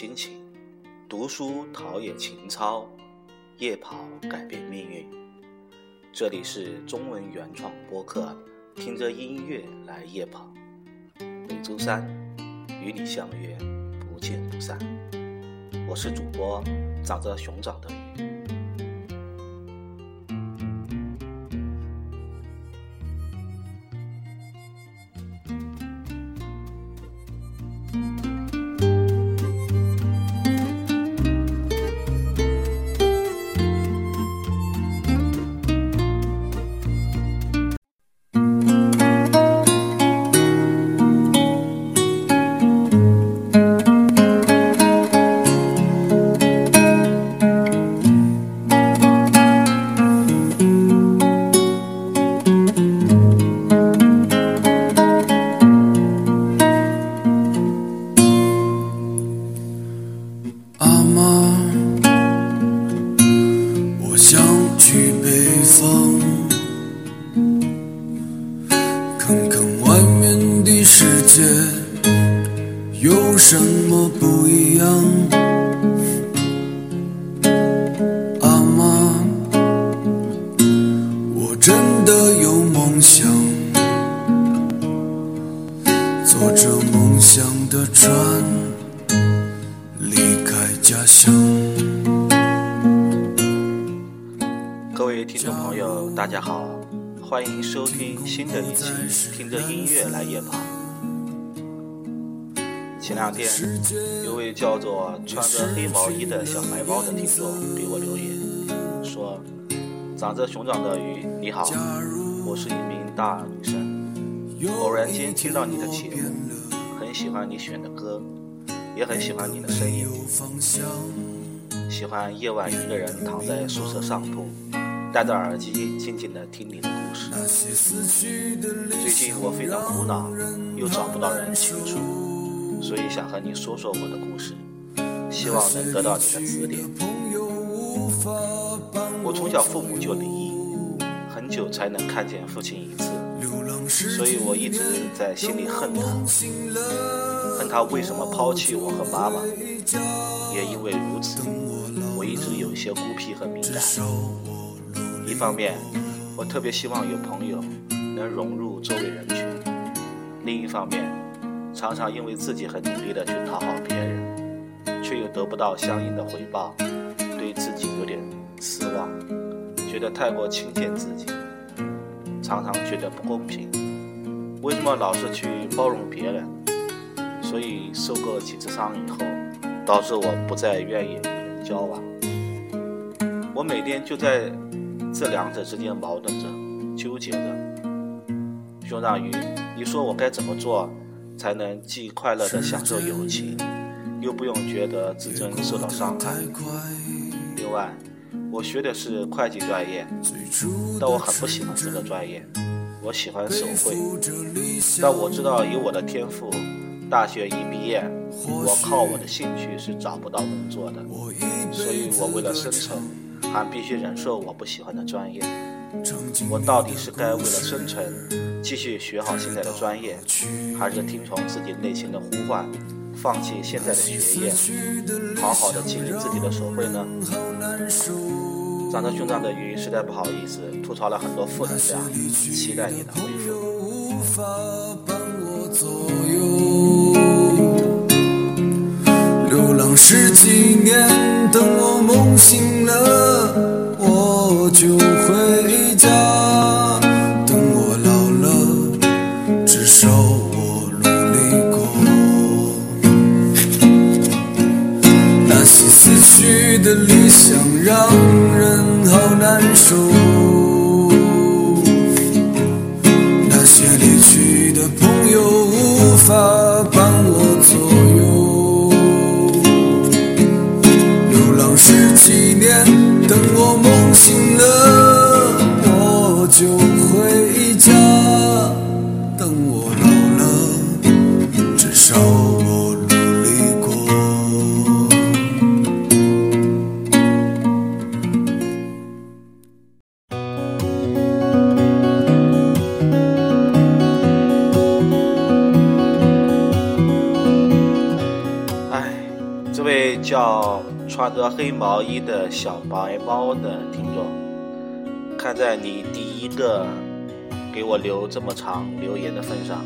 亲情，读书陶冶情操，夜跑改变命运。这里是中文原创播客，听着音乐来夜跑，每周三与你相约，不见不散。我是主播，长着熊掌的。方。看看外面的世界，有什么不一样？欢迎收听新的一期，听着音乐来夜跑。前两天，有位叫做穿着黑毛衣的小白猫的听众给我留言，说：“长着熊掌的鱼，你好，我是一名大二女生，偶然间听到你的节目，很喜欢你选的歌，也很喜欢你的声音，喜欢夜晚一个人躺在宿舍上铺。”戴着耳机，静静地听你的故事。最近我非常苦恼，又找不到人倾诉，所以想和你说说我的故事，希望能得到你的指点。我从小父母就离异，很久才能看见父亲一次，所以我一直在心里恨他，恨他为什么抛弃我和妈妈。也因为如此，我一直有些孤僻和敏感。一方面，我特别希望有朋友能融入周围人群；另一方面，常常因为自己很努力的去讨好别人，却又得不到相应的回报，对自己有点失望，觉得太过轻贱自己，常常觉得不公平。为什么老是去包容别人？所以受过几次伤以后，导致我不再愿意交往。我每天就在。这两者之间矛盾着，纠结着。熊大鱼，你说我该怎么做才能既快乐地享受友情，又不用觉得自尊受到伤害？另外，我学的是会计专业，但我很不喜欢这个专业。我喜欢手绘，但我知道以我的天赋，大学一毕业，我靠我的兴趣是找不到工作的。所以我为了生存。还必须忍受我不喜欢的专业，我到底是该为了生存继续学好现在的专业，还是听从自己内心的呼唤，放弃现在的学业，好好的经营自己的手绘呢？长着胸罩的鱼实在不好意思，吐槽了很多负能量，期待你的回复。流浪十年，我。醒了我就回家。等我老了，至少我努力过。那些死去的理想让人好难受。叫穿着黑毛衣的小白猫的听众，看在你第一个给我留这么长留言的份上，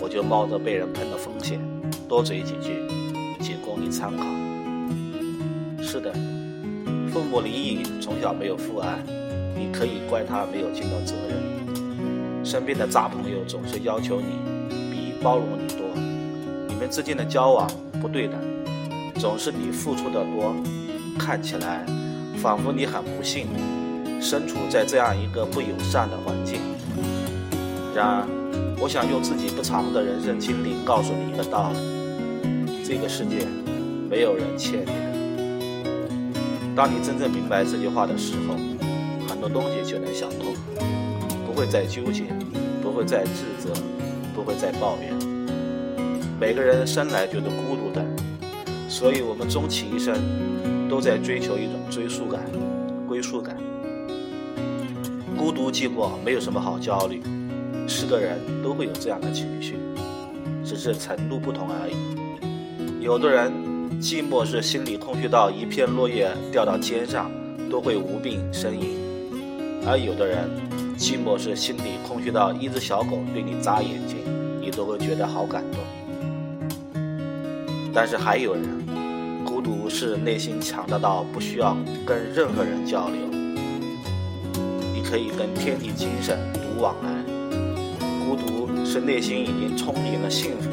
我就冒着被人喷的风险多嘴几句，仅供你参考。是的，父母离异，从小没有父爱，你可以怪他没有尽到责任。身边的渣朋友总是要求你比包容你多，你们之间的交往不对等。总是比付出的多，看起来仿佛你很不幸，身处在这样一个不友善的环境。然而，我想用自己不长的人生经历告诉你一个道理：这个世界没有人欠你的。当你真正明白这句话的时候，很多东西就能想通，不会再纠结，不会再自责，不会再抱怨。每个人生来就是孤独的。所以，我们终其一生，都在追求一种追溯感、归宿感。孤独寂寞没有什么好焦虑，是个人都会有这样的情绪，只是程度不同而已。有的人寂寞是心里空虚到一片落叶掉到肩上都会无病呻吟，而有的人寂寞是心里空虚到一只小狗对你眨眼睛，你都会觉得好感动。但是还有人，孤独是内心强大到不需要跟任何人交流，你可以跟天地精神独往来。孤独是内心已经充盈了幸福，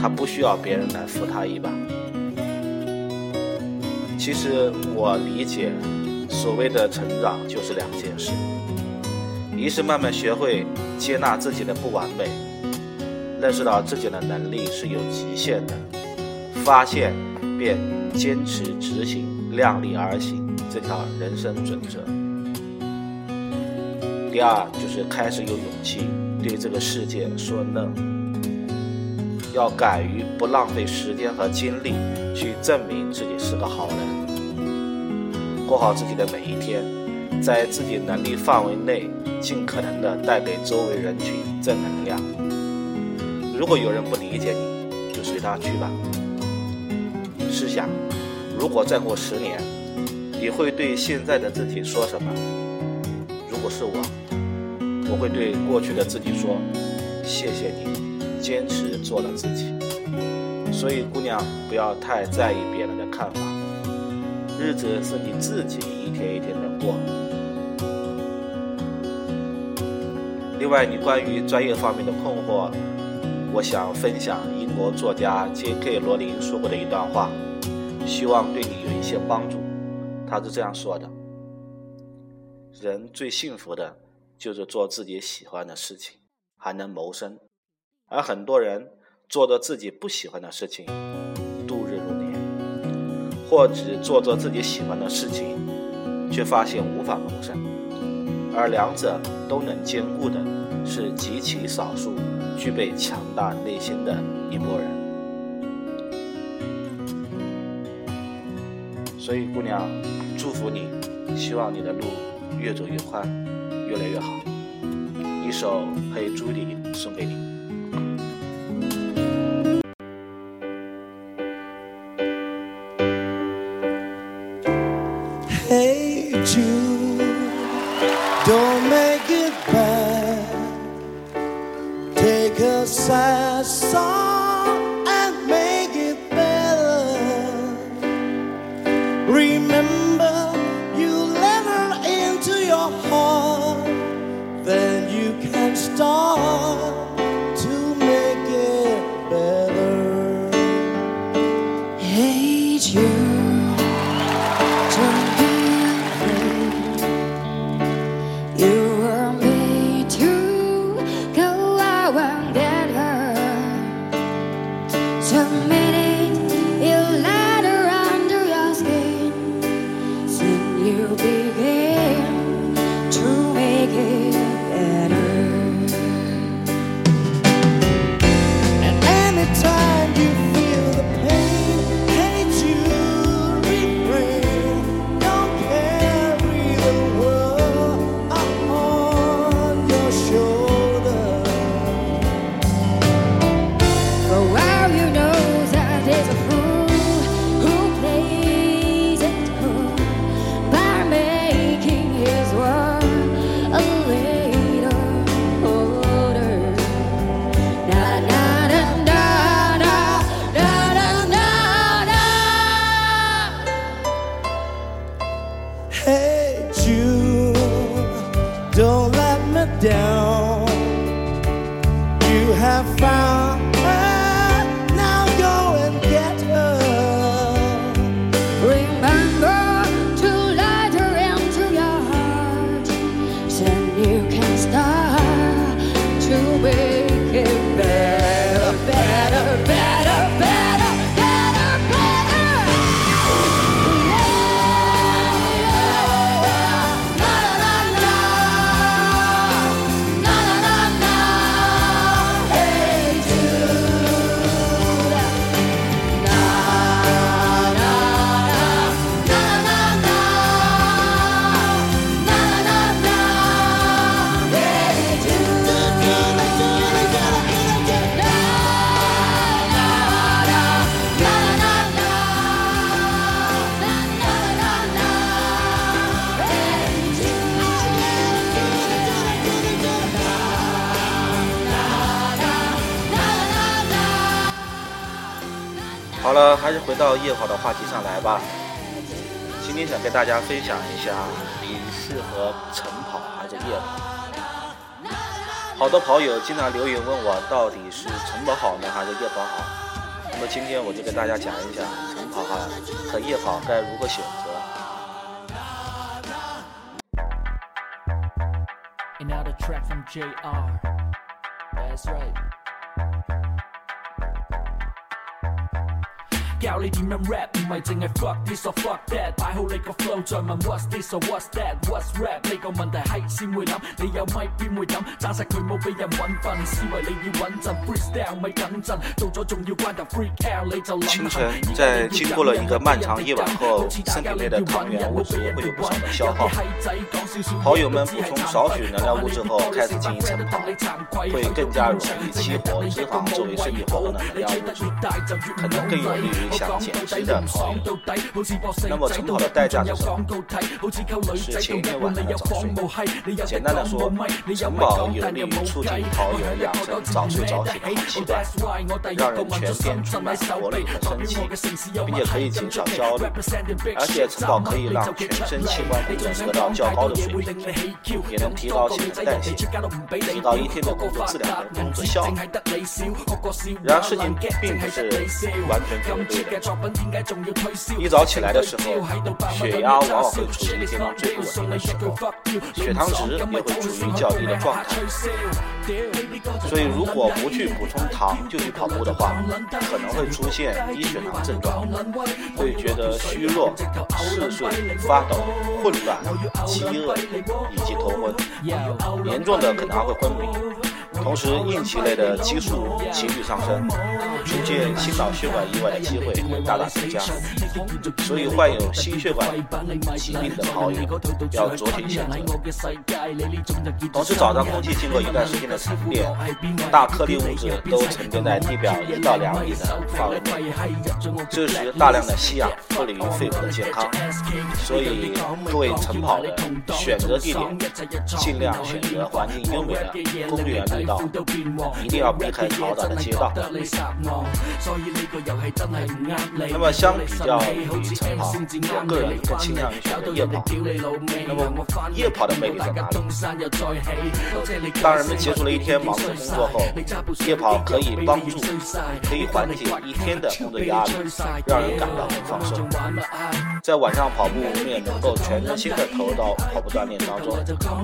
他不需要别人来扶他一把。其实我理解，所谓的成长就是两件事，一是慢慢学会接纳自己的不完美，认识到自己的能力是有极限的。发现，便坚持执行，量力而行这条人生准则。第二，就是开始有勇气对这个世界说 n o 要敢于不浪费时间和精力去证明自己是个好人，过好自己的每一天，在自己能力范围内，尽可能的带给周围人群正能量。如果有人不理解你，就随他去吧。试想，如果再过十年，你会对现在的自己说什么？如果是我，我会对过去的自己说：“谢谢你，坚持做了自己。”所以，姑娘不要太在意别人的看法，日子是你自己一天一天的过。另外，你关于专业方面的困惑，我想分享英国作家 J.K. 罗琳说过的一段话。希望对你有一些帮助，他是这样说的：人最幸福的，就是做自己喜欢的事情，还能谋生；而很多人做着自己不喜欢的事情，度日如年；或只做着自己喜欢的事情，却发现无法谋生；而两者都能兼顾的，是极其少数具备强大内心的一拨人。所以，姑娘，祝福你，希望你的路越走越宽，越来越好。一首《黑猪莉》送给你。好了，还是回到夜跑的话题上来吧。今天想跟大家分享一下，你适合晨跑还是夜跑？好多跑友经常留言问我，到底是晨跑好呢，还是夜跑好？那么今天我就跟大家讲一讲，晨跑和夜跑该如何选择。清晨，在经过了一个漫长夜晚后，身体内的糖原物质会有不少的消耗。跑友们补充少许能量物质后，开始进行晨跑，会更加容易激活脂肪作为身体活动的能量物质，可能更有利于。想减脂的朋友，那么晨跑的代价是什么？是前一天晚上早睡。简单的说，晨跑有利于促进桃友养成早睡早起的好习惯，让人全天充满活力和生气，并且可以减少焦虑，而且晨跑可以让全身器官功能得到较高的水平，也能提高新陈代谢，提高一天的工作质量和工作效率。然而事情并不是完全可此。一早起来的时候，血压往往会处于一天中最不稳定的时候，血糖值也会处于较低的状态。所以，如果不去补充糖就去跑步的话，可能会出现低血糖症状，会觉得虚弱、嗜睡、发抖、混乱、饥饿以及头昏，严重的可能还会昏迷。同时，应激类的激素急剧上升，逐渐心脑血管意外的机会会大大增加。所以，患有心血管疾病的跑友要酌情选择。同时，早上空气经过一段时间的沉淀，大颗粒物质都沉淀在地表一到两米的范围内，这时大量的吸氧不利于肺部的健康。所以，各位晨跑的，选择地点尽量选择环境优美的公园内。一定要避开嘈杂的街道。那么相比较晨跑，我个人更倾向于选择夜跑。那么夜跑的魅力在哪里？当人们结束了一天忙碌的工作后，夜跑可以帮助，可以缓解一天的工作压力，让人感到很放松。在晚上跑步，我们也能够全身心的投入到跑步锻炼当中，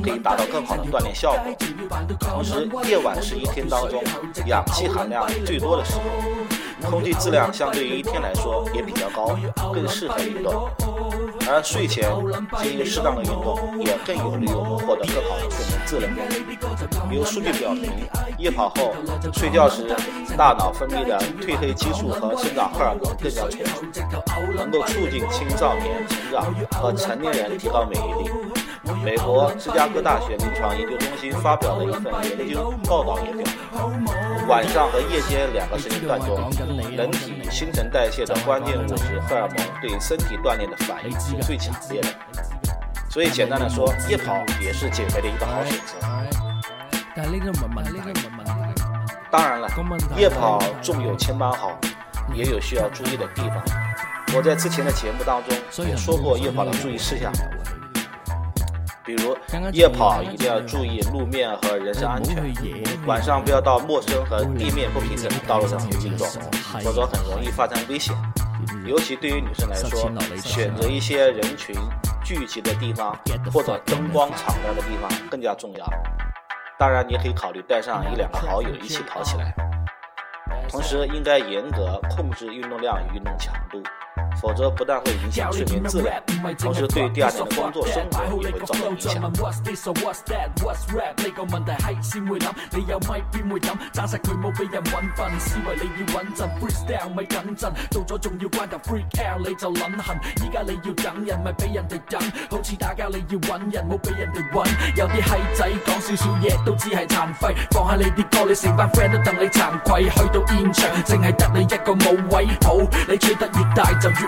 可以达到更好的锻炼效果，同时。夜晚是一天当中氧气含量最多的时候，空气质量相对于一天来说也比较高，更适合运动。而睡前进行适当的运动，也更有利于我们获得更好的睡眠质量。有数据表明，夜跑后睡觉时，大脑分泌的褪黑激素和生长荷尔蒙更加充足，能够促进青少年成长和成年人提高免疫力。美国芝加哥大学临床研究中心发表的一份研究报告也表明，晚上和夜间两个时间段中，人体新陈代谢的关键物质荷尔蒙对身体锻炼的反应是最强烈的。所以，简单的说，夜跑也是减肥的一个好选择。当然了，夜跑重有千般好，也有需要注意的地方。我在之前的节目当中也说过夜跑的注意事项。比如夜跑一定要注意路面和人身安全，晚上不要到陌生和地面不平整的道路上运动，否则很容易发生危险。尤其对于女生来说，选择一些人群聚集的地方或者灯光敞亮的地方更加重要。当然，你也可以考虑带上一两个好友一起跑起来。同时，应该严格控制运动量、与运动强度。否则不但会影响睡眠质量，同时对第二天的工作、生活也会造成影响。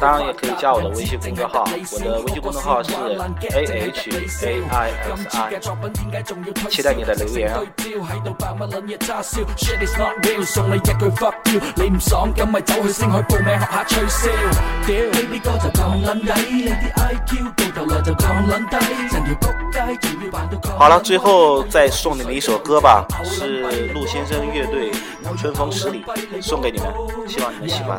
当然也可以加我的微信公众号，我的微信公众号是 a h a i s i，期待你的留言。好了，最后再送你们一首歌吧，是陆先生乐队《春风十里》，送给你们，希望你们喜欢。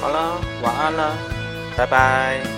好了，晚安了，拜拜。